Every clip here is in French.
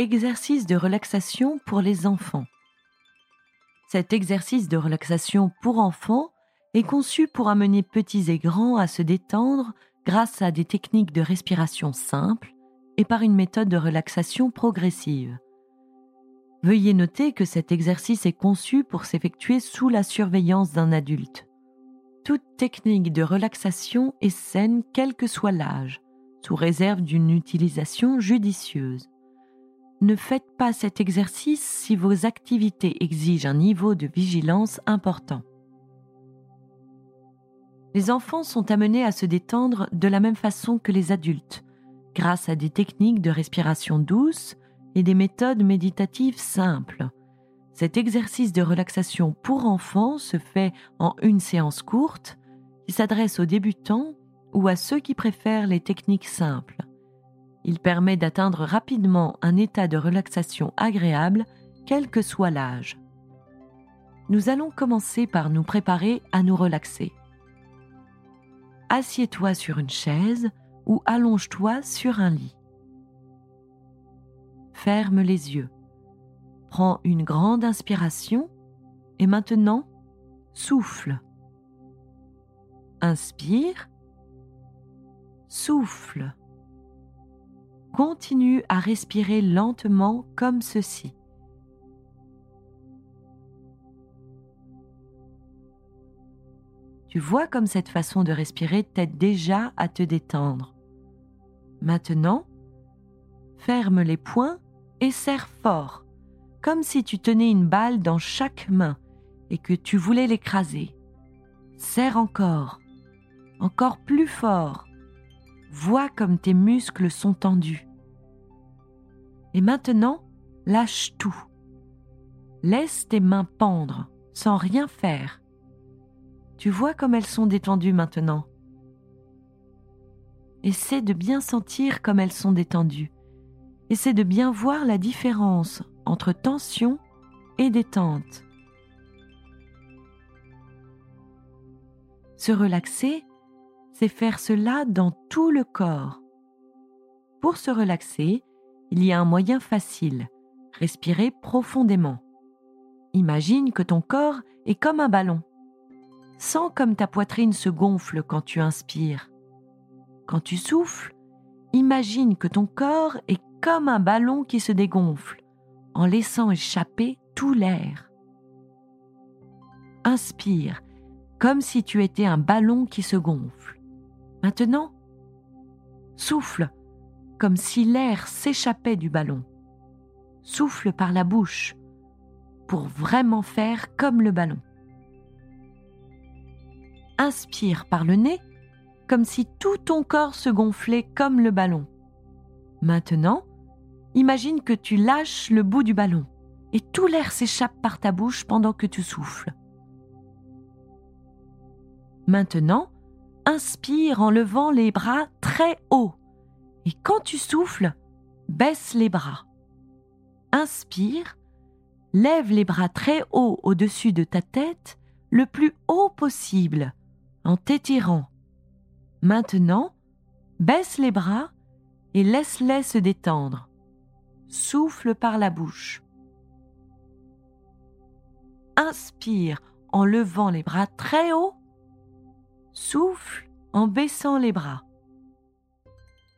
Exercice de relaxation pour les enfants. Cet exercice de relaxation pour enfants est conçu pour amener petits et grands à se détendre grâce à des techniques de respiration simples et par une méthode de relaxation progressive. Veuillez noter que cet exercice est conçu pour s'effectuer sous la surveillance d'un adulte. Toute technique de relaxation est saine quel que soit l'âge, sous réserve d'une utilisation judicieuse. Ne faites pas cet exercice si vos activités exigent un niveau de vigilance important. Les enfants sont amenés à se détendre de la même façon que les adultes, grâce à des techniques de respiration douce et des méthodes méditatives simples. Cet exercice de relaxation pour enfants se fait en une séance courte qui s'adresse aux débutants ou à ceux qui préfèrent les techniques simples. Il permet d'atteindre rapidement un état de relaxation agréable, quel que soit l'âge. Nous allons commencer par nous préparer à nous relaxer. Assieds-toi sur une chaise ou allonge-toi sur un lit. Ferme les yeux. Prends une grande inspiration et maintenant souffle. Inspire. Souffle. Continue à respirer lentement comme ceci. Tu vois comme cette façon de respirer t'aide déjà à te détendre. Maintenant, ferme les poings et serre fort, comme si tu tenais une balle dans chaque main et que tu voulais l'écraser. Serre encore, encore plus fort. Vois comme tes muscles sont tendus. Et maintenant, lâche tout. Laisse tes mains pendre sans rien faire. Tu vois comme elles sont détendues maintenant. Essaie de bien sentir comme elles sont détendues. Essaie de bien voir la différence entre tension et détente. Se relaxer, c'est faire cela dans tout le corps. Pour se relaxer, il y a un moyen facile, respirer profondément. Imagine que ton corps est comme un ballon. Sens comme ta poitrine se gonfle quand tu inspires. Quand tu souffles, imagine que ton corps est comme un ballon qui se dégonfle en laissant échapper tout l'air. Inspire comme si tu étais un ballon qui se gonfle. Maintenant, souffle comme si l'air s'échappait du ballon. Souffle par la bouche pour vraiment faire comme le ballon inspire par le nez, comme si tout ton corps se gonflait comme le ballon. Maintenant, imagine que tu lâches le bout du ballon et tout l'air s'échappe par ta bouche pendant que tu souffles. Maintenant, inspire en levant les bras très haut et quand tu souffles, baisse les bras. Inspire, lève les bras très haut au-dessus de ta tête, le plus haut possible en t'étirant. Maintenant, baisse les bras et laisse-les se détendre. Souffle par la bouche. Inspire en levant les bras très haut. Souffle en baissant les bras.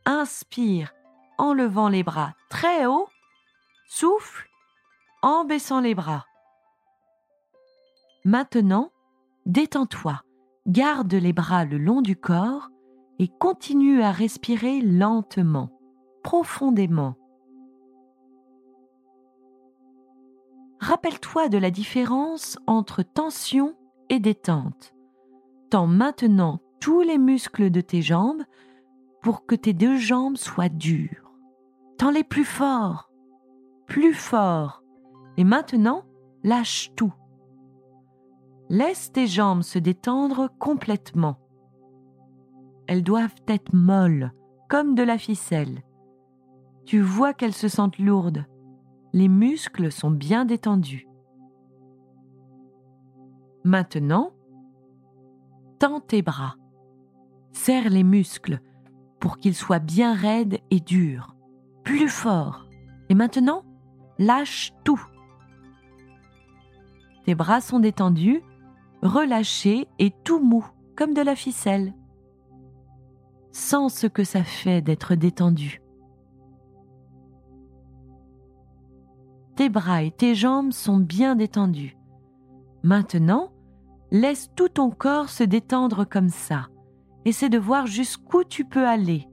Inspire en levant les bras très haut. Souffle en baissant les bras. Maintenant, détends-toi garde les bras le long du corps et continue à respirer lentement, profondément. Rappelle-toi de la différence entre tension et détente. Tends maintenant tous les muscles de tes jambes pour que tes deux jambes soient dures. Tends-les plus fort, plus fort. Et maintenant, lâche tout. Laisse tes jambes se détendre complètement. Elles doivent être molles, comme de la ficelle. Tu vois qu'elles se sentent lourdes. Les muscles sont bien détendus. Maintenant, tends tes bras. Serre les muscles pour qu'ils soient bien raides et durs. Plus fort. Et maintenant, lâche tout. Tes bras sont détendus, relâchés et tout mou, comme de la ficelle. Sens ce que ça fait d'être détendu. Tes bras et tes jambes sont bien détendus. Maintenant, laisse tout ton corps se détendre comme ça. Essaie de voir jusqu'où tu peux aller.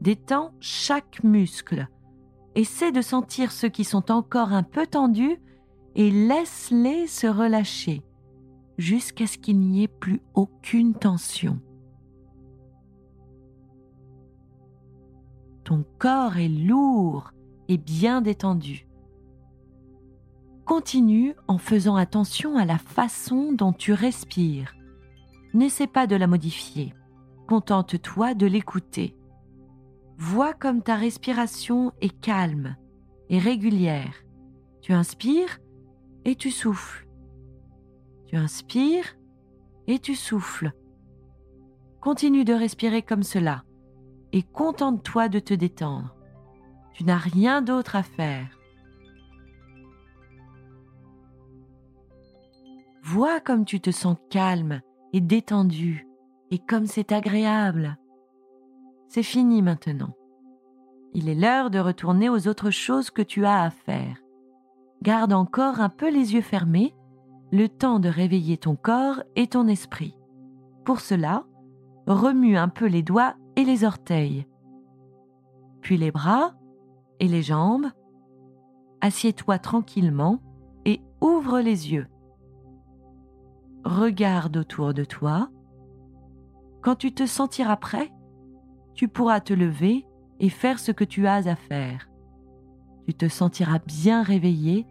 Détends chaque muscle. Essaie de sentir ceux qui sont encore un peu tendus et laisse-les se relâcher jusqu'à ce qu'il n'y ait plus aucune tension. Ton corps est lourd et bien détendu. Continue en faisant attention à la façon dont tu respires. N'essaie pas de la modifier. Contente-toi de l'écouter. Vois comme ta respiration est calme et régulière. Tu inspires et tu souffles. Tu inspires et tu souffles. Continue de respirer comme cela et contente-toi de te détendre. Tu n'as rien d'autre à faire. Vois comme tu te sens calme et détendu et comme c'est agréable. C'est fini maintenant. Il est l'heure de retourner aux autres choses que tu as à faire. Garde encore un peu les yeux fermés, le temps de réveiller ton corps et ton esprit. Pour cela, remue un peu les doigts et les orteils, puis les bras et les jambes. Assieds-toi tranquillement et ouvre les yeux. Regarde autour de toi. Quand tu te sentiras prêt, tu pourras te lever et faire ce que tu as à faire tu te sentiras bien réveillé,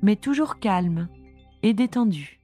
mais toujours calme et détendu.